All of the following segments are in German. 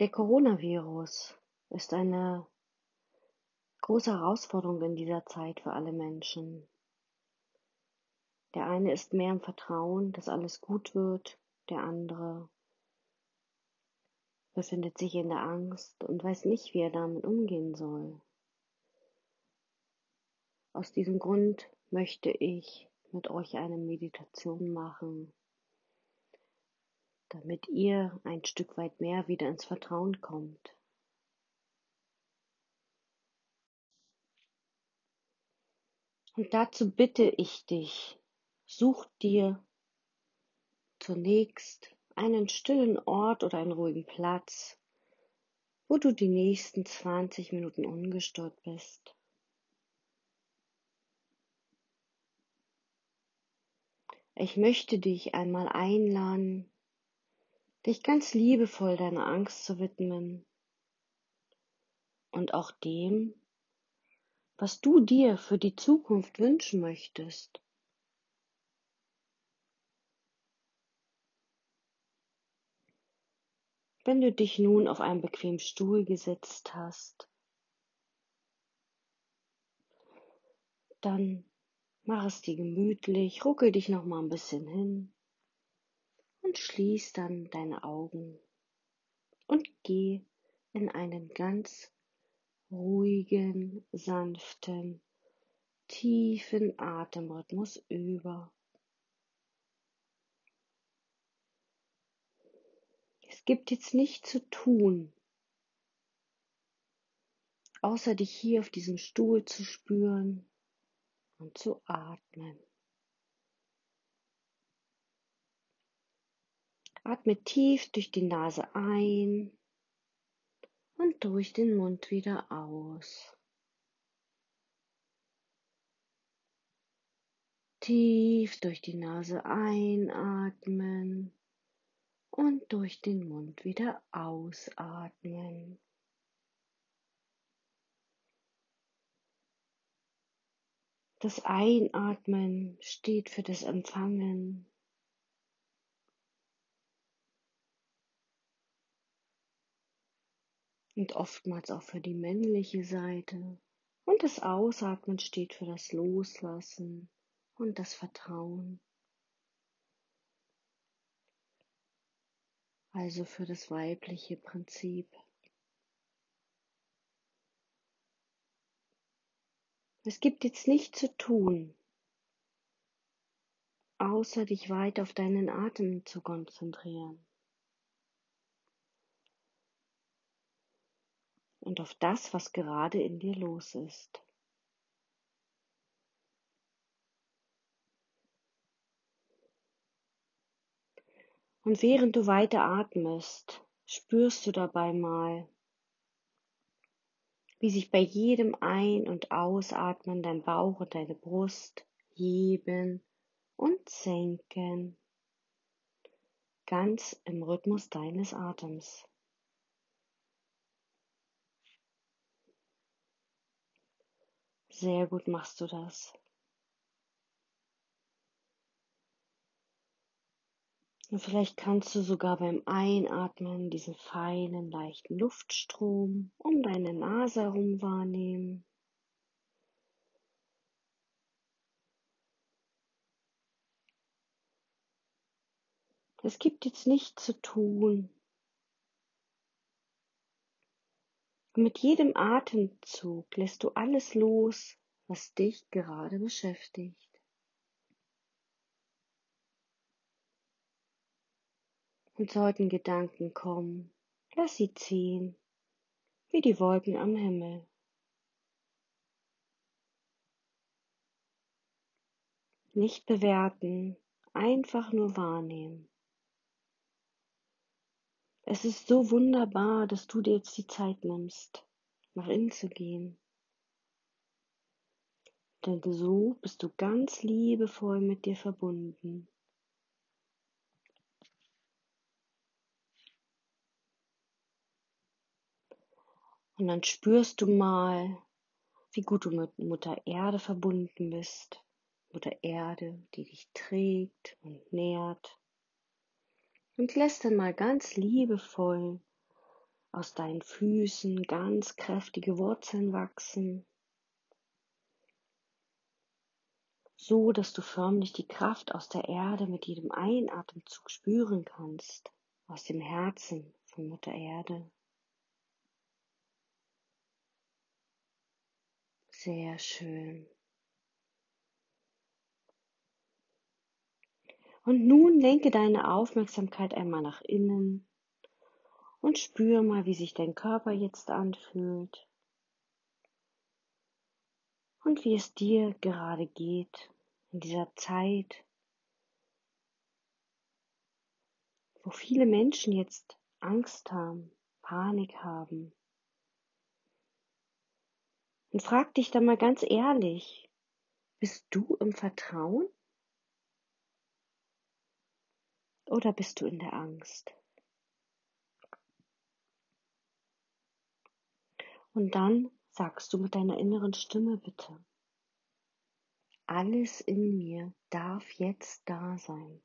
Der Coronavirus ist eine große Herausforderung in dieser Zeit für alle Menschen. Der eine ist mehr im Vertrauen, dass alles gut wird, der andere befindet sich in der Angst und weiß nicht, wie er damit umgehen soll. Aus diesem Grund möchte ich mit euch eine Meditation machen, damit ihr ein Stück weit mehr wieder ins Vertrauen kommt. Und dazu bitte ich dich, such dir zunächst einen stillen Ort oder einen ruhigen Platz, wo du die nächsten 20 Minuten ungestört bist. Ich möchte dich einmal einladen, dich ganz liebevoll deiner Angst zu widmen und auch dem, was du dir für die Zukunft wünschen möchtest. Wenn du dich nun auf einen bequemen Stuhl gesetzt hast, dann mach es dir gemütlich, ruckel dich noch mal ein bisschen hin und schließ dann deine Augen und geh in einen ganz ruhigen, sanften, tiefen Atemrhythmus über. Es gibt jetzt nichts zu tun, außer dich hier auf diesem Stuhl zu spüren und zu atmen. Atme tief durch die Nase ein und durch den Mund wieder aus. Tief durch die Nase einatmen und durch den Mund wieder ausatmen. Das Einatmen steht für das Empfangen. Und oftmals auch für die männliche Seite. Und das Ausatmen steht für das Loslassen und das Vertrauen. Also für das weibliche Prinzip. Es gibt jetzt nichts zu tun, außer dich weit auf deinen Atem zu konzentrieren. Und auf das, was gerade in dir los ist. Und während du weiter atmest, spürst du dabei mal, wie sich bei jedem Ein- und Ausatmen dein Bauch und deine Brust heben und senken, ganz im Rhythmus deines Atems. Sehr gut machst du das. Und vielleicht kannst du sogar beim Einatmen diesen feinen, leichten Luftstrom um deine Nase herum wahrnehmen. Es gibt jetzt nichts zu tun. Und mit jedem Atemzug lässt du alles los, was dich gerade beschäftigt. Und sollten Gedanken kommen, lass sie ziehen, wie die Wolken am Himmel. Nicht bewerten, einfach nur wahrnehmen. Es ist so wunderbar, dass du dir jetzt die Zeit nimmst, nach innen zu gehen. Denn so bist du ganz liebevoll mit dir verbunden. Und dann spürst du mal, wie gut du mit Mutter Erde verbunden bist. Mutter Erde, die dich trägt und nährt und lässt dann mal ganz liebevoll aus deinen Füßen ganz kräftige Wurzeln wachsen, so dass du förmlich die Kraft aus der Erde mit jedem Einatemzug spüren kannst, aus dem Herzen von Mutter Erde. Sehr schön. Und nun lenke deine Aufmerksamkeit einmal nach innen und spür mal, wie sich dein Körper jetzt anfühlt und wie es dir gerade geht in dieser Zeit, wo viele Menschen jetzt Angst haben, Panik haben. Und frag dich dann mal ganz ehrlich, bist du im Vertrauen oder bist du in der Angst? Und dann sagst du mit deiner inneren Stimme bitte, alles in mir darf jetzt da sein.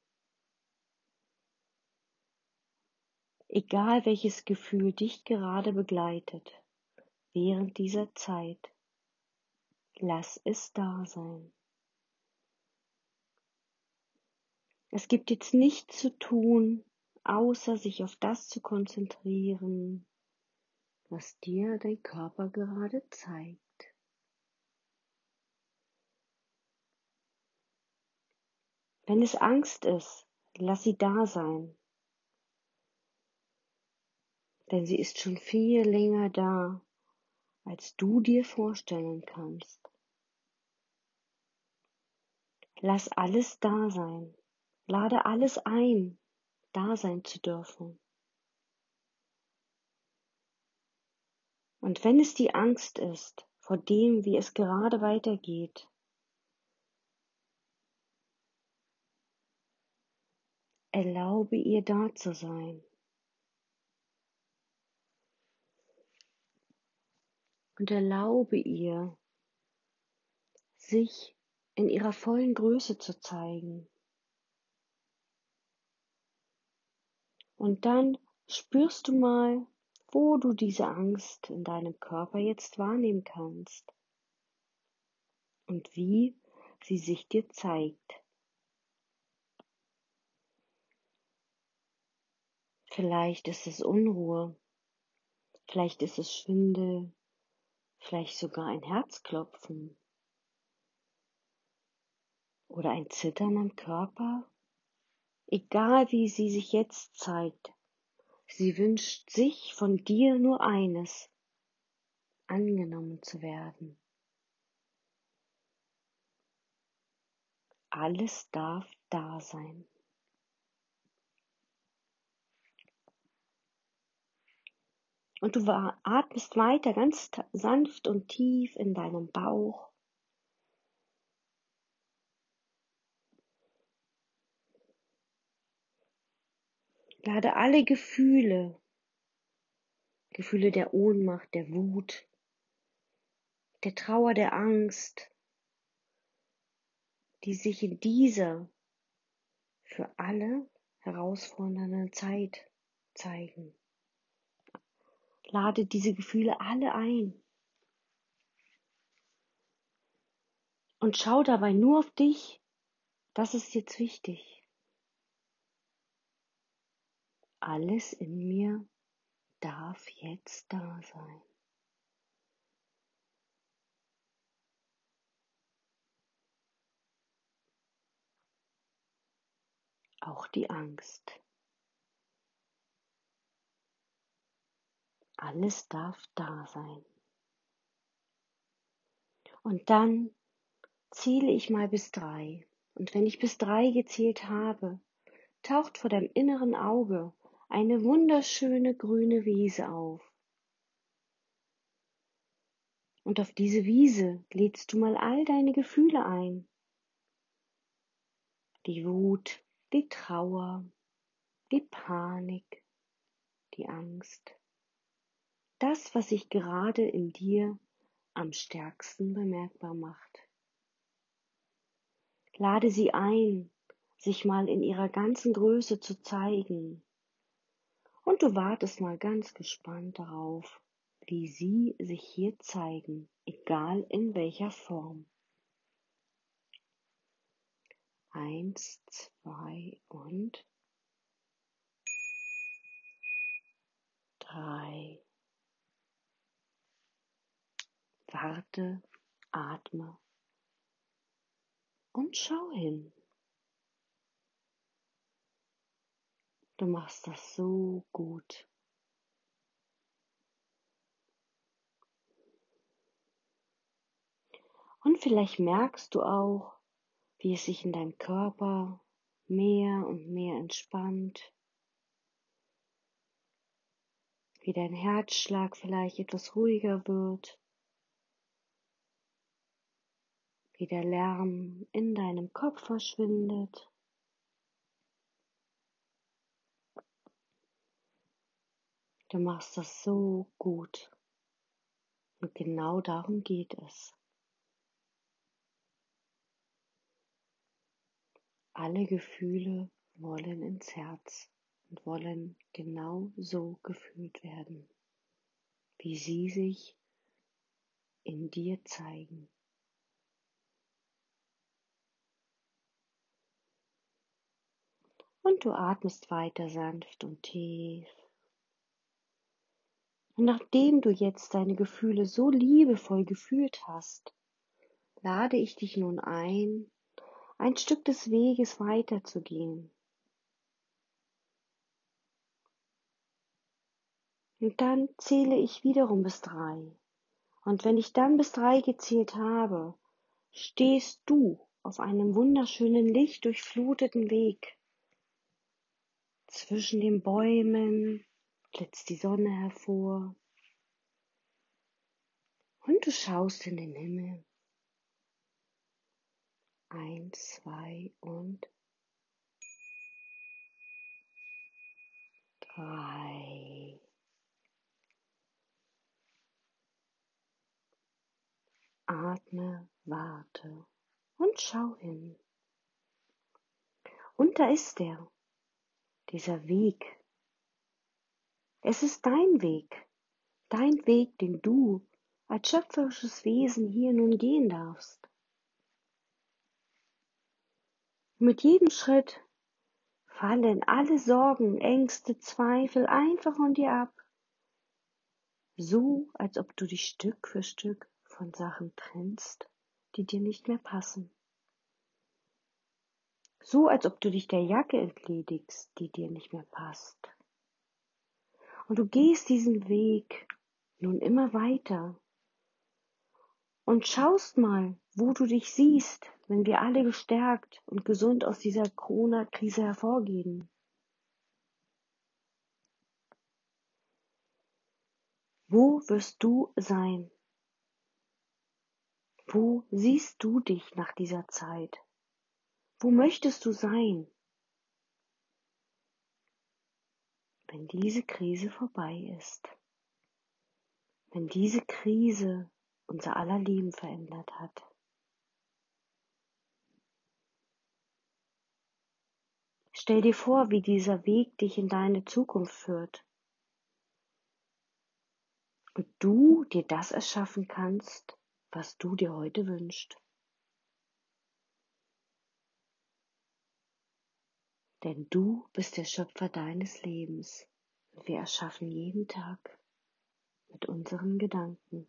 Egal welches Gefühl dich gerade begleitet während dieser Zeit, lass es da sein. Es gibt jetzt nichts zu tun, außer sich auf das zu konzentrieren, was dir dein Körper gerade zeigt. Wenn es Angst ist, lass sie da sein. Denn sie ist schon viel länger da, als du dir vorstellen kannst. Lass alles da sein. Lade alles ein, da sein zu dürfen. Und wenn es die Angst ist vor dem, wie es gerade weitergeht, erlaube ihr da zu sein. Und erlaube ihr, sich in ihrer vollen Größe zu zeigen. Und dann spürst du mal, wo du diese Angst in deinem Körper jetzt wahrnehmen kannst und wie sie sich dir zeigt. Vielleicht ist es Unruhe, vielleicht ist es Schwindel, vielleicht sogar ein Herzklopfen oder ein Zittern am Körper. Egal wie sie sich jetzt zeigt, Sie wünscht sich von dir nur eines, angenommen zu werden. Alles darf da sein. Und du atmest weiter ganz sanft und tief in deinem Bauch. Lade alle Gefühle, Gefühle der Ohnmacht, der Wut, der Trauer, der Angst, die sich in dieser für alle herausfordernden Zeit zeigen. Lade diese Gefühle alle ein. Und schau dabei nur auf dich. Das ist jetzt wichtig. Alles in mir darf jetzt da sein. Auch die Angst. Alles darf da sein. Und dann zähle ich mal bis drei. Und wenn ich bis drei gezählt habe, taucht vor deinem inneren Auge eine wunderschöne grüne Wiese auf. Und auf diese Wiese lädst du mal all deine Gefühle ein. Die Wut, die Trauer, die Panik, die Angst. Das, was sich gerade in dir am stärksten bemerkbar macht. Lade sie ein, sich mal in ihrer ganzen Größe zu zeigen Und du wartest mal ganz gespannt darauf, wie sie sich hier zeigen, egal in welcher Form. Eins, zwei und drei. Warte, atme und schau hin. Du machst das so gut. Und vielleicht merkst du auch, wie es sich in deinem Körper mehr und mehr entspannt, wie dein Herzschlag vielleicht etwas ruhiger wird, wie der Lärm in deinem Kopf verschwindet. Du machst das so gut. Und genau darum geht es. Alle Gefühle wollen ins Herz und wollen genau so gefühlt werden, wie sie sich in dir zeigen. Und du atmest weiter sanft und tief. Und nachdem du jetzt deine Gefühle so liebevoll gefühlt hast, lade ich dich nun ein, ein Stück des Weges weiterzugehen. Und dann zähle ich wiederum bis drei. Und wenn ich dann bis drei gezählt habe, stehst du auf einem wunderschönen lichtdurchfluteten Weg. Zwischen den Bäumen blitzt die Sonne hervor. Und du schaust in den Himmel. Eins, zwei und drei. Atme, warte und schau hin. Und da ist er dieser Weg. Es ist dein Weg, dein Weg, den du als schöpferisches Wesen hier nun gehen darfst. Mit jedem Schritt fallen alle Sorgen, Ängste, Zweifel einfach von dir ab, so als ob du dich Stück für Stück von Sachen trennst, die dir nicht mehr passen so als ob du dich der Jacke entledigst, die dir nicht mehr passt. Und du gehst diesen Weg nun immer weiter und schaust mal, wo du dich siehst, wenn wir alle gestärkt und gesund aus dieser Corona-Krise hervorgehen. Wo wirst du sein? Wo siehst du dich nach dieser Zeit? Wo möchtest du sein, wenn diese Krise vorbei ist? Wenn diese Krise unser aller Leben verändert hat? Stell dir vor, wie dieser Weg dich in deine Zukunft führt. Und du dir das erschaffen kannst, was du dir heute wünschst. Denn du bist der Schöpfer deines Lebens und wir erschaffen jeden Tag mit unseren Gedanken.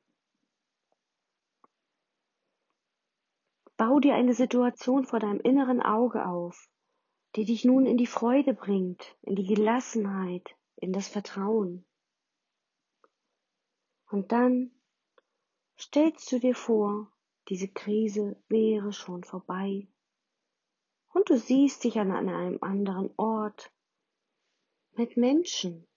Bau dir eine Situation vor deinem inneren Auge auf, die dich nun in die Freude bringt, in die Gelassenheit, in das Vertrauen. Und dann stellst du dir vor, diese Krise wäre schon vorbei und du siehst dich an einem anderen Ort mit Menschen,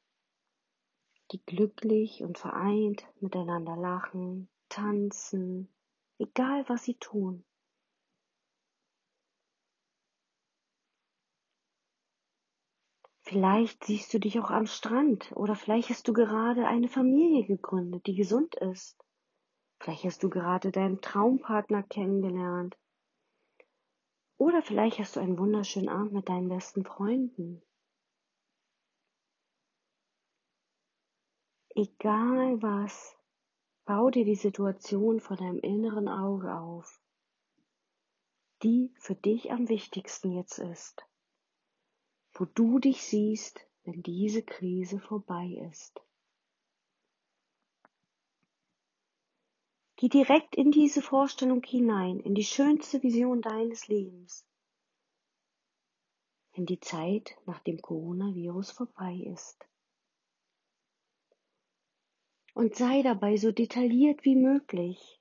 die glücklich und vereint miteinander lachen, tanzen, egal was sie tun. Vielleicht siehst du dich auch am Strand oder vielleicht hast du gerade eine Familie gegründet, die gesund ist. Vielleicht hast du gerade deinen Traumpartner kennengelernt oder vielleicht hast du einen wunderschönen Abend mit deinen besten Freunden. Egal was, bau dir die Situation vor deinem inneren Auge auf, die für dich am wichtigsten jetzt ist, wo du dich siehst, wenn diese Krise vorbei ist. Geh direkt in diese Vorstellung hinein, in die schönste Vision deines Lebens, wenn die Zeit nach dem Coronavirus vorbei ist. Und sei dabei so detailliert wie möglich.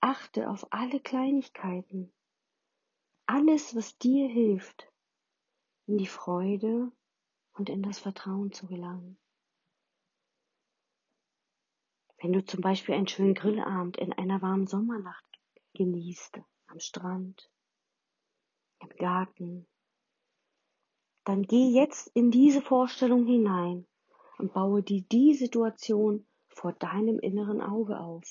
Achte auf alle Kleinigkeiten. Alles, was dir hilft, in die Freude und in das Vertrauen zu gelangen. Wenn du zum Beispiel einen schönen Grillabend in einer warmen Sommernacht genießt, am Strand, im Garten, dann geh jetzt in diese Vorstellung hinein und baue dir die Situation vor deinem inneren Auge auf.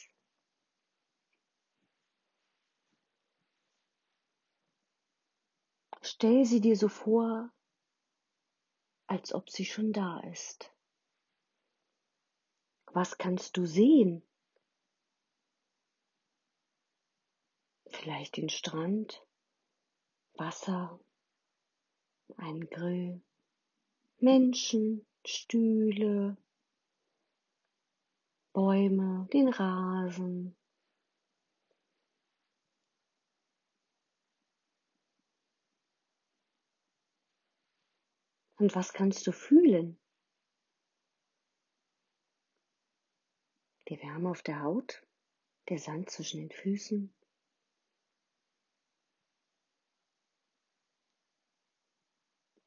Stell sie dir so vor, als ob sie schon da ist. Was kannst du sehen? Vielleicht den Strand, Wasser, einen Grill, Menschen, Stühle, Bäume, den Rasen. Und was kannst du fühlen? Die Wärme auf der Haut, der Sand zwischen den Füßen.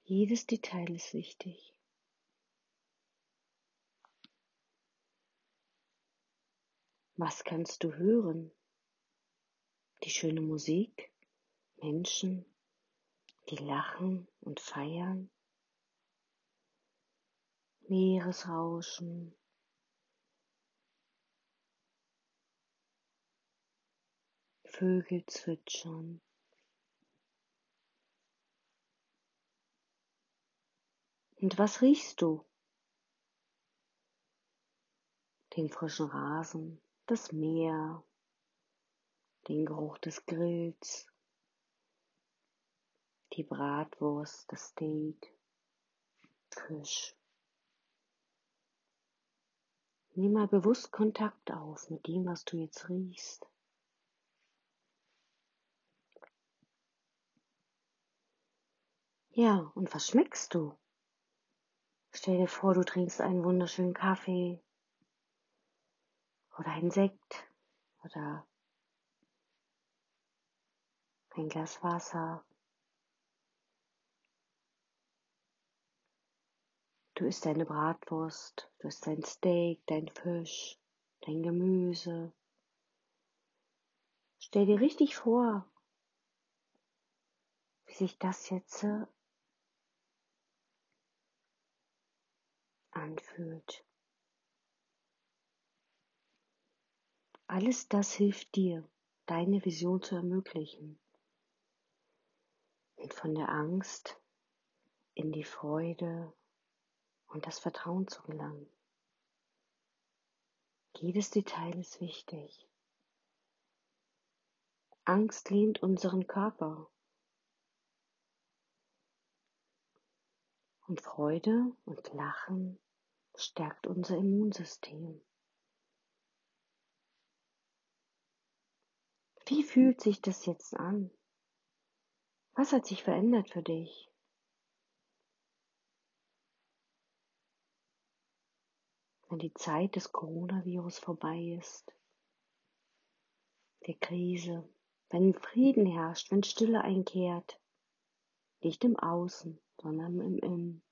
Jedes Detail ist wichtig. Was kannst du hören? Die schöne Musik, Menschen, die lachen und feiern, Meeresrauschen, Vögel zwitschern. Und was riechst du? Den frischen Rasen, das Meer, den Geruch des Grills, die Bratwurst, das Steak, Fisch. Nimm mal bewusst Kontakt auf mit dem, was du jetzt riechst. Ja, und was schmeckst du? Stell dir vor, du trinkst einen wunderschönen Kaffee oder einen Sekt oder ein Glas Wasser. Du isst deine Bratwurst, du isst dein Steak, dein Fisch, dein Gemüse. Stell dir richtig vor, wie sich das jetzt anfühlt. Alles das hilft dir, deine Vision zu ermöglichen und von der Angst in die Freude und das Vertrauen zu gelangen. Jedes Detail ist wichtig. Angst lehnt unseren Körper und Freude und Lachen stärkt unser Immunsystem. Wie fühlt sich das jetzt an? Was hat sich verändert für dich? Wenn die Zeit des Coronavirus vorbei ist, der Krise, wenn Frieden herrscht, wenn Stille einkehrt, nicht im Außen, sondern im Innen.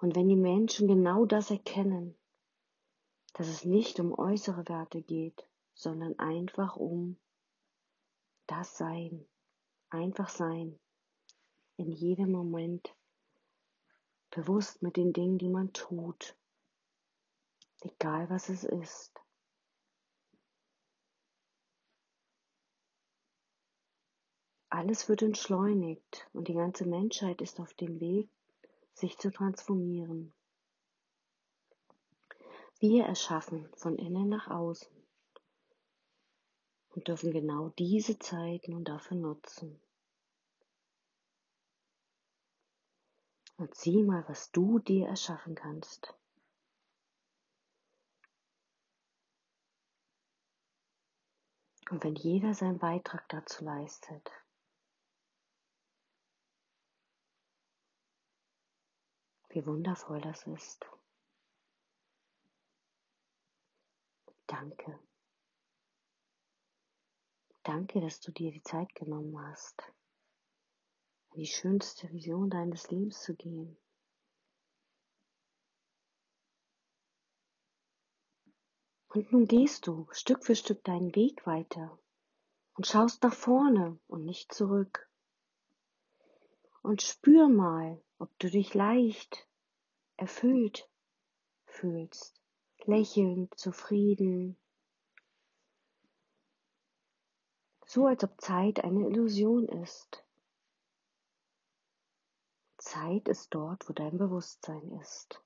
Und wenn die Menschen genau das erkennen, dass es nicht um äußere Werte geht, sondern einfach um das Sein, einfach sein, in jedem Moment bewusst mit den Dingen, die man tut, egal was es ist. Alles wird entschleunigt und die ganze Menschheit ist auf dem Weg, sich zu transformieren. Wir erschaffen von innen nach außen und dürfen genau diese Zeit nun dafür nutzen. Und sieh mal, was du dir erschaffen kannst. Und wenn jeder seinen Beitrag dazu leistet, wie wundervoll das ist. Danke. Danke, dass du dir die Zeit genommen hast, in die schönste Vision deines Lebens zu gehen. Und nun gehst du Stück für Stück deinen Weg weiter und schaust nach vorne und nicht zurück. Und spür mal, ob du dich leicht, erfüllt fühlst, lächelnd, zufrieden, so als ob Zeit eine Illusion ist. Zeit ist dort, wo dein Bewusstsein ist.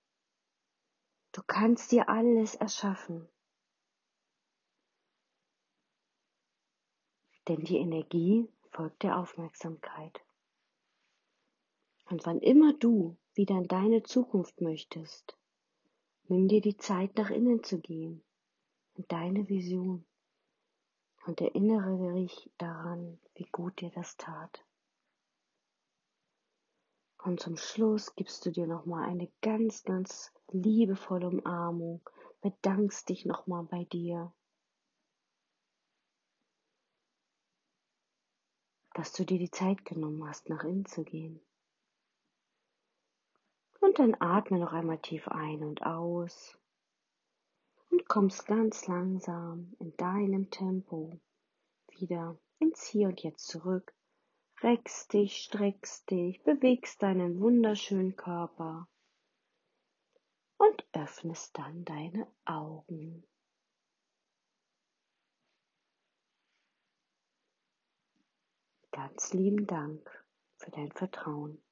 Du kannst dir alles erschaffen. Denn die Energie folgt der Aufmerksamkeit. Und wann immer du wieder in deine Zukunft möchtest, nimm dir die Zeit nach innen zu gehen, in deine Vision und erinnere dich daran, wie gut dir das tat. Und zum Schluss gibst du dir nochmal eine ganz, ganz liebevolle Umarmung, bedankst dich nochmal bei dir, dass du dir die Zeit genommen hast, nach innen zu gehen. Und dann atme noch einmal tief ein und aus und kommst ganz langsam in deinem Tempo wieder ins Hier und Jetzt zurück, reckst dich, streckst dich, bewegst deinen wunderschönen Körper und öffnest dann deine Augen. Ganz lieben Dank für dein Vertrauen.